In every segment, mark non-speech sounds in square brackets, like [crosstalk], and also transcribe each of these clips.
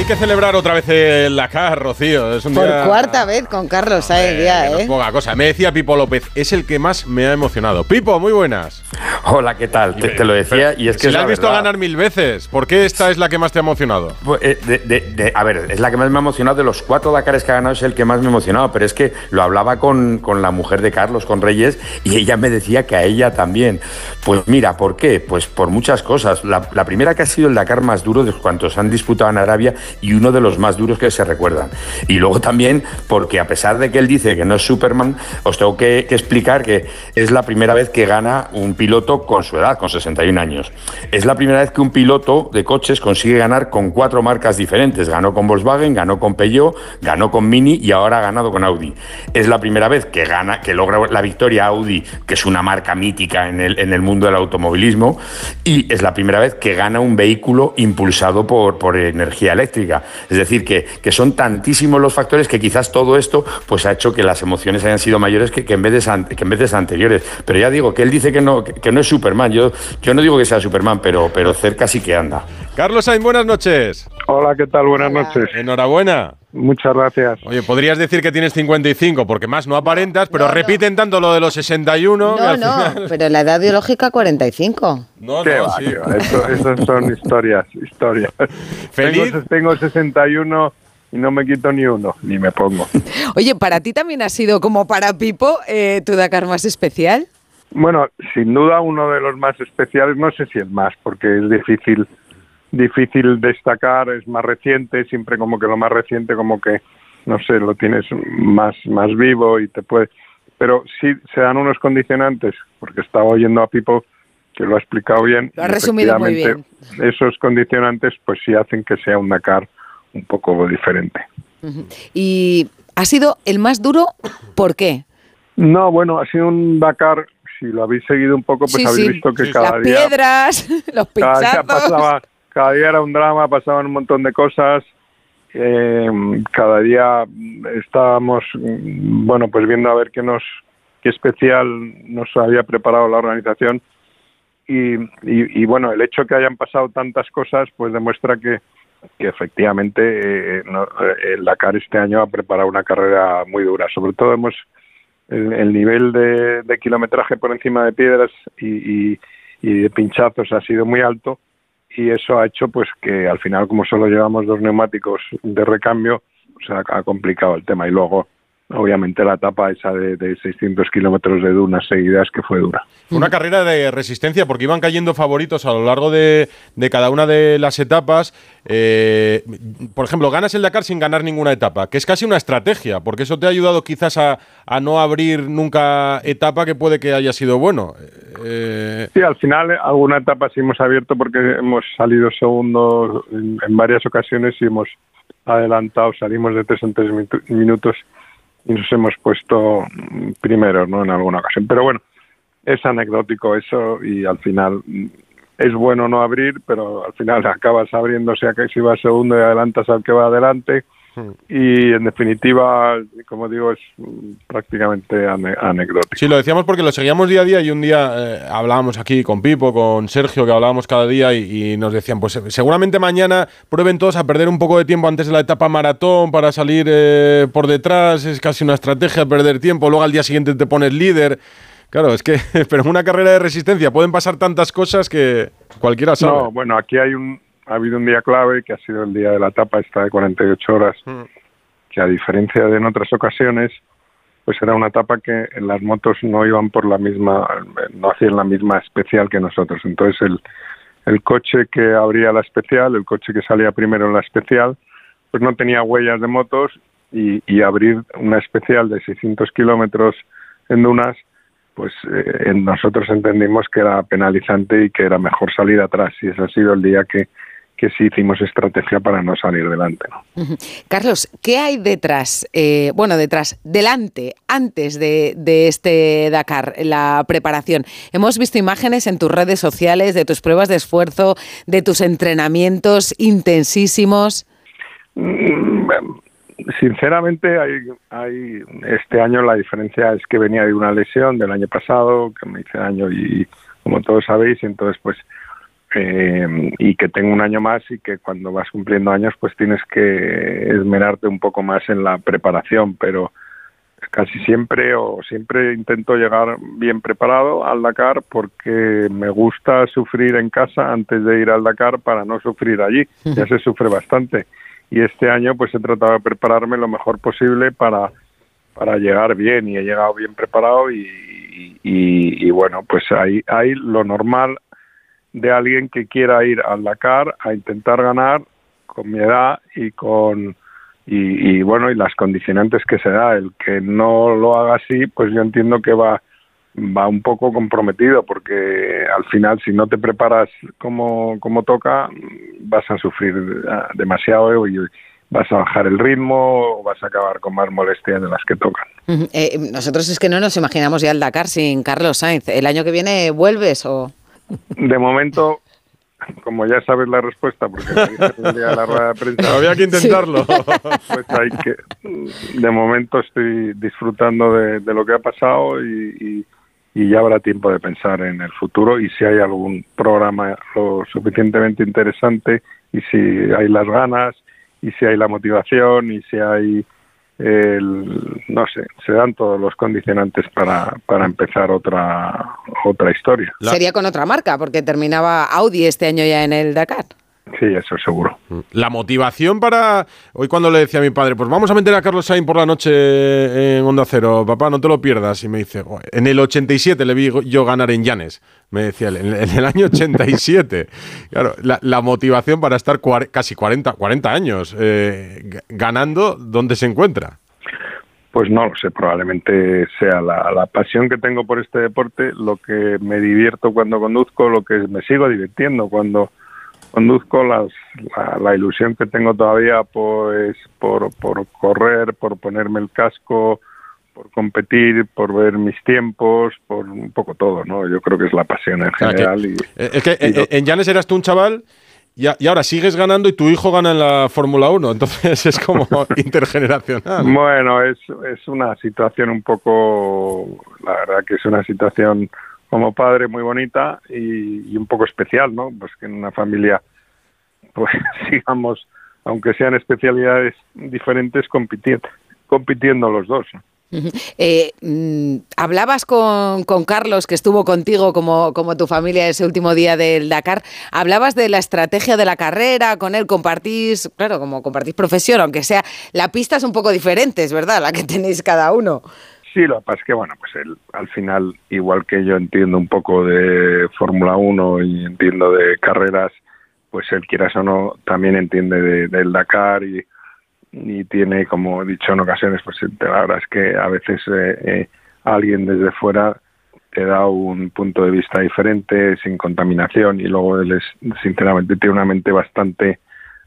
Hay que celebrar otra vez el Dakar, Rocío. Es un Por día- cuarta vez con Carlos Saez Eh, ya, no es ¿eh? poca cosa. Me decía Pipo López, es el que más me ha emocionado. Pipo, muy buenas. Hola, ¿qué tal? Te, te lo decía y es que si es la has visto verdad. ganar mil veces, ¿por qué esta es la que más te ha emocionado? Pues, eh, de- de- de- a ver, es la que más me ha emocionado de los cuatro Dakares que ha ganado, es el que más me ha emocionado, pero es que lo hablaba con, con la mujer de Carlos, con Reyes, y ella me decía que a ella también. Pues mira, ¿por qué? Pues por muchas cosas. La, la primera que ha sido el Dakar más duro de cuantos han disputado en Arabia y uno de los más duros que se recuerdan. Y luego también porque a pesar de que él dice que no es Superman, os tengo que, explicar que es la primera vez que gana un piloto con su edad, con 61 años. Es la primera vez que un piloto de coches consigue ganar con cuatro marcas diferentes. Ganó con Volkswagen, ganó con Peugeot, ganó con Mini y ahora ha ganado con Audi. Es la primera vez que gana, que logra la victoria Audi, que es una marca mítica en el, en el mundo del automovilismo, y es la primera vez que gana un vehículo impulsado por, por energía eléctrica. Es decir, que, que son tantísimos los factores que quizás todo esto pues ha hecho que las emociones hayan sido mayores que, que en, veces an- que en anteriores. Pero ya digo, que él dice que no, que no es Superman. Yo, yo no digo que sea Superman, pero, pero cerca sí que anda. Carlos Sainz, buenas noches. Hola, ¿qué tal? Buenas Hola. noches. Enhorabuena. Muchas gracias. Oye, podrías decir que tienes 55, porque más no aparentas, pero No, no. repiten tanto lo de los 61. que No, al no, final- pero la edad biológica 45. No, ¿Qué no, va, sí. Eso- esas son historias, historias. [laughs] Feliz. Tengo, tengo 61 y no me quito ni uno, ni me pongo. [laughs] Oye, ¿para ti también ha sido como para Pipo eh, tu Dakar más especial? Bueno, sin duda uno de los más especiales, no sé si el más, porque es difícil difícil destacar, es más reciente, siempre como que lo más reciente como que, no sé, lo tienes más, más vivo y te puede... Pero sí se dan unos condicionantes, porque estaba oyendo a Pipo que lo ha explicado bien. Lo ha resumido muy efectivamente Esos condicionantes pues sí hacen que sea un Dakar un poco diferente. Y ha sido el más duro, ¿por qué? No, bueno, ha sido un Dakar, si lo habéis seguido un poco, pues Sí, habéis sí. visto que cada Las día... piedras, [laughs] los cada día, pinchazos. pasaba, cada día era un drama, pasaban un montón de cosas. eh, cada día estábamos, mm, bueno, pues viendo a ver qué nos, qué especial nos había preparado la organización. Y, y, y, bueno, el hecho que hayan pasado tantas cosas, pues demuestra que, que efectivamente eh, no- eh, el Dakar este año ha preparado una carrera muy dura. Sobre todo hemos el, el nivel de, de kilometraje por encima de piedras y, y, y de pinchazos ha sido muy alto y eso ha hecho pues que al final como solo llevamos dos neumáticos de recambio ha, ha complicado el tema. Y luego obviamente la etapa esa de, de 600 kilómetros de dunas seguidas que fue dura. Una carrera de resistencia porque iban cayendo favoritos a lo largo de, de cada una de las etapas. Eh, por ejemplo, ganas el Dakar sin ganar ninguna etapa, que es casi una estrategia, porque eso te ha ayudado quizás a, a no abrir nunca etapa que puede que haya sido bueno. Eh, Sí, al final eh, alguna etapa sí hemos abierto porque hemos salido segundos en, en varias ocasiones y hemos adelantado, salimos de tres en tres minutos y nos hemos puesto primeros, ¿no? En alguna ocasión. Pero bueno, es anecdótico eso y al final mm, es bueno no abrir, pero al final [laughs] acabas abriéndose a que si vas segundo y adelantas al que va adelante. Y en definitiva, como digo, es mm, prácticamente ane- anecdótico. Sí, lo decíamos porque lo seguíamos día a día y un día eh, hablábamos aquí con Pipo, con Sergio, que hablábamos cada día y, y nos decían, pues eh, seguramente mañana prueben todos a perder un poco de tiempo antes de la etapa maratón para salir eh, por detrás, es casi una estrategia perder tiempo, luego al día siguiente te pones líder. Claro, es que, [laughs] pero en una carrera de resistencia pueden pasar tantas cosas que cualquiera sabe. No, bueno, aquí hay un, ha habido un día clave que ha sido el día de la etapa esta de 48 horas, Mm. que a diferencia de en otras ocasiones, pues era una etapa que en las motos no iban por la misma, no hacían la misma especial que nosotros. Entonces el, el coche que abría la especial, el coche que salía primero en la especial, pues no tenía huellas de motos y, y abrir una especial de 600 kilómetros en dunas, pues eh, nosotros entendimos que era penalizante y que era mejor salir atrás. Y ese ha sido el día que, que sí hicimos estrategia para no salir delante. ¿no? Carlos, ¿qué hay detrás? Eh, bueno, detrás, delante, antes de, de este Dakar, la preparación. Hemos visto imágenes en tus redes sociales de tus pruebas de esfuerzo, de tus entrenamientos intensísimos. Mm, Sinceramente, hay, hay, este año la diferencia es que venía de una lesión del año pasado, que me hice daño y como todos sabéis, entonces pues eh, y que tengo un año más y que cuando vas cumpliendo años pues tienes que esmerarte un poco más en la preparación, pero casi siempre o siempre intento llegar bien preparado al Dakar porque me gusta sufrir en casa antes de ir al Dakar para no sufrir allí. Ya se sufre bastante. Y este año pues he tratado de prepararme lo mejor posible para, para llegar bien y he llegado bien preparado y, y, bueno, pues hay, hay lo normal de alguien que quiera ir al Dakar a intentar ganar con mi edad y con y, bueno y las condicionantes que se da el que no lo haga así pues yo entiendo que va va un poco comprometido porque al final si no te preparas como, como toca vas a sufrir ah, demasiado y vas a bajar el ritmo o vas a acabar con más molestias de las que tocan. Eh, nosotros es que no nos imaginamos ya el Dakar sin Carlos Sainz. ¿El año que viene vuelves o...? De momento como ya sabes la respuesta, porque me día la rueda de prensa. [laughs] Había que intentarlo. Pues hay que. De momento estoy disfrutando de, lo que ha pasado y, ya habrá tiempo de pensar en el futuro y si hay algún programa lo suficientemente interesante y si hay las ganas y si hay la motivación y si hay el, no sé, se dan todos los condicionantes para, para empezar otra, otra historia. Sería con otra marca, porque terminaba Audi este año ya en el Dakar. Sí, eso seguro. La motivación para. Hoy, cuando le decía a mi padre, pues vamos a meter a Carlos Sainz por la noche en Onda Cero, papá, no te lo pierdas. Y me dice, en el 87 le vi yo ganar en Llanes. Me decía él, en, el año 87. [laughs] claro, la, motivación para estar casi 40, 40 años eh, ganando, ¿dónde se encuentra? Pues no lo sé, probablemente sea la, la, pasión que tengo por este deporte, lo que me divierto cuando conduzco, lo que me sigo divirtiendo cuando conduzco las, la, ilusión que tengo todavía pues por, por correr, por ponerme el casco, por competir, por ver mis tiempos, por un poco todo, ¿no? Yo creo que es la pasión en general. y, eh, es que eh, en Llanes eras tú un chaval y, y, ahora sigues ganando y tu hijo gana en la Fórmula 1, [laughs] entonces es como [laughs] intergeneracional. Bueno, es, es una situación un poco, la verdad que es una situación como padre muy bonita y, un poco especial, ¿no? Pues que en una familia, [laughs] pues sigamos, aunque sean especialidades diferentes, compitiendo, compitiendo los dos. Eh, mm, hablabas con, con, Carlos, que estuvo contigo como, como tu familia ese último día del Dakar. Hablabas de la estrategia de la carrera, con él compartís, claro, como compartís profesión, aunque sea, la pista es un poco diferente, es verdad, la que tenéis cada uno. Sí, lo que pasa es que, bueno, pues él, al final, igual que yo entiendo un poco de Fórmula 1 y entiendo de carreras, pues él, quieras o no, también entiende de, del Dakar y, y tiene, como he dicho en ocasiones, pues la verdad es que a veces eh, eh, alguien desde fuera te da un punto de vista diferente, sin contaminación, y luego él es, sinceramente, tiene una mente bastante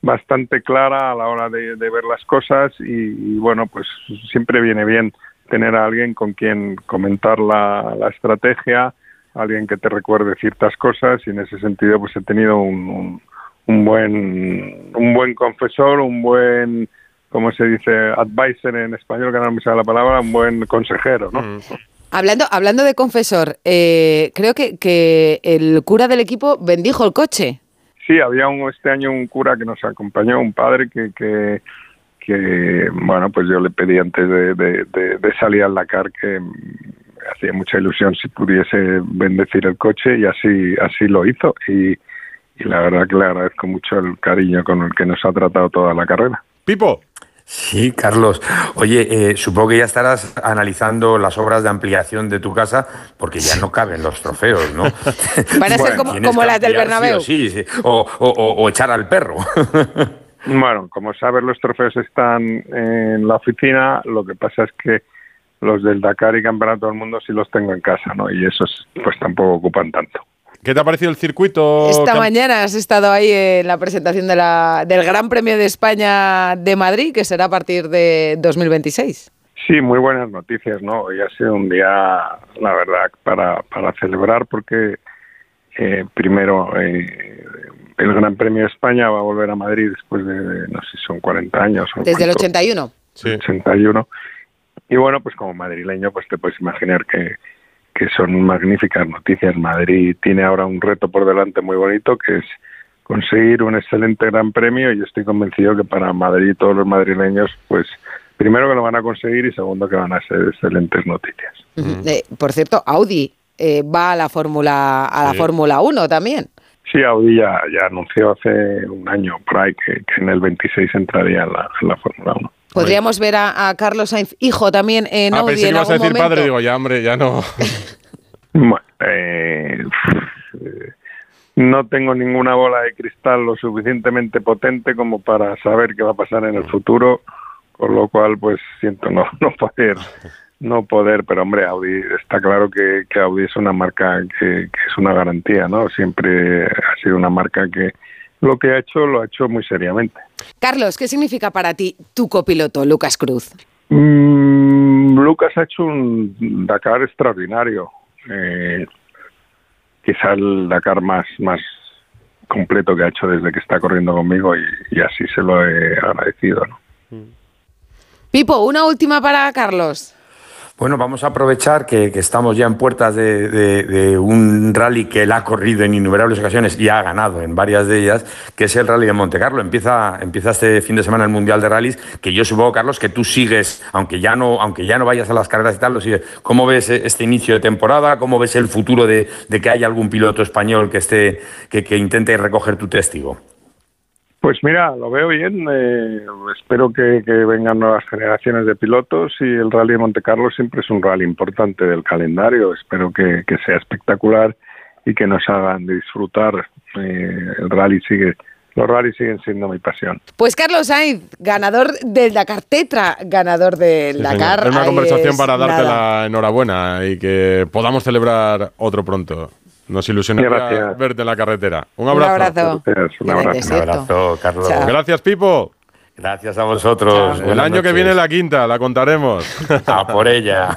bastante clara a la hora de, ver las cosas y, bueno, pues siempre viene bien tener a alguien con quien comentar la, estrategia, alguien que te recuerde ciertas cosas y en ese sentido pues he tenido un, un, buen un buen confesor, un buen como se dice advisor en español, que no me sale la palabra, un buen consejero, ¿no? Mm. Hablando, hablando de confesor, eh, creo que, que el cura del equipo bendijo el coche. Sí, había un, este año un cura que nos acompañó, un padre que, que que, bueno, pues yo le pedí antes de, de, salir al Dakar que hacía mucha ilusión si pudiese bendecir el coche y así, así lo hizo. Y, la verdad que le agradezco mucho el cariño con el que nos ha tratado toda la carrera. Pipo. Sí, Carlos. Oye, eh, supongo que ya estarás analizando las obras de ampliación de tu casa porque ya no caben los trofeos, ¿no? [laughs] Van a ser como, las del Bernabéu. Sí, sí, O, o echar al perro. [laughs] Bueno, como sabes, los trofeos están en la oficina. Lo que pasa es que los del Dakar y Campeonato del Mundo sí los tengo en casa, ¿no? Y esos pues tampoco ocupan tanto. ¿Qué te ha parecido el circuito? Esta mañana has estado ahí en la presentación de la, del Gran Premio de España de Madrid, que será a partir de 2026. Sí, muy buenas noticias, ¿no? Hoy ha sido un día, la verdad, para, para celebrar porque eh, primero eh, el Gran Premio de España va a volver a Madrid después de, no sé si son 40 años. Desde el 81. Sí. 81. Y bueno, pues como madrileño, pues te puedes imaginar que, que son magníficas noticias. Madrid tiene ahora un reto por delante muy bonito que es conseguir un excelente gran premio y estoy convencido que para Madrid y todos los madrileños, pues primero que lo van a conseguir y segundo que van a ser excelentes noticias. Eh, por cierto, Audi eh, va a la Fórmula a la Fórmula 1 también. Sí, Audi ya, ya anunció hace un año por ahí que, en el 26 entraría en la, la Fórmula 1. Podríamos ver a, Carlos Sainz, hijo, también en ah, Audi. Pensé que ibas a decir padre, digo, ya, hombre, ya no. [laughs] bueno, eh, no tengo ninguna bola de cristal lo suficientemente potente como para saber qué va a pasar en el futuro, con lo cual, pues siento no, [laughs] no poder no poder, pero hombre, Audi está claro que, Audi es una marca que, es una garantía, ¿no? Siempre ha sido una marca que lo que ha hecho lo ha hecho muy seriamente. Carlos, ¿qué significa para ti tu copiloto, Lucas Cruz? Mm, Lucas ha hecho un Dakar extraordinario. Eh, quizá el Dakar más, más completo que ha hecho desde que está corriendo conmigo y, y así se lo he agradecido. ¿no? Pipo, una última para Carlos. Bueno, vamos a aprovechar que, estamos ya en puertas de, un rally que él ha corrido en innumerables ocasiones y ha ganado en varias de ellas, que es el rally de Monte Carlo. Empieza, empieza este fin de semana el Mundial de Rallys, que yo supongo, Carlos, que tú sigues, aunque ya no, aunque ya no vayas a las carreras y tal, lo sigues. ¿Cómo ves este inicio de temporada? ¿Cómo ves el futuro de, que haya algún piloto español que, esté, que, que intente recoger tu testigo? Pues mira, lo veo bien. Eh, espero que, vengan nuevas generaciones de pilotos y el Rally de Monte Carlo siempre es un rally importante del calendario. Espero que, sea espectacular y que nos hagan disfrutar. Eh, el rally sigue los rallies siguen siendo mi pasión. Pues Carlos Sainz, ganador del Dakar Tetra, ganador del Dakar. Es una conversación para darte la enhorabuena y que podamos celebrar otro pronto. Nos ilusionaría verte en la carretera. Un abrazo. Un abrazo. un abrazo. Un abrazo, Carlos. Gracias, Pipo. Gracias a vosotros. El año que viene la quinta, la contaremos. [laughs] A por ella.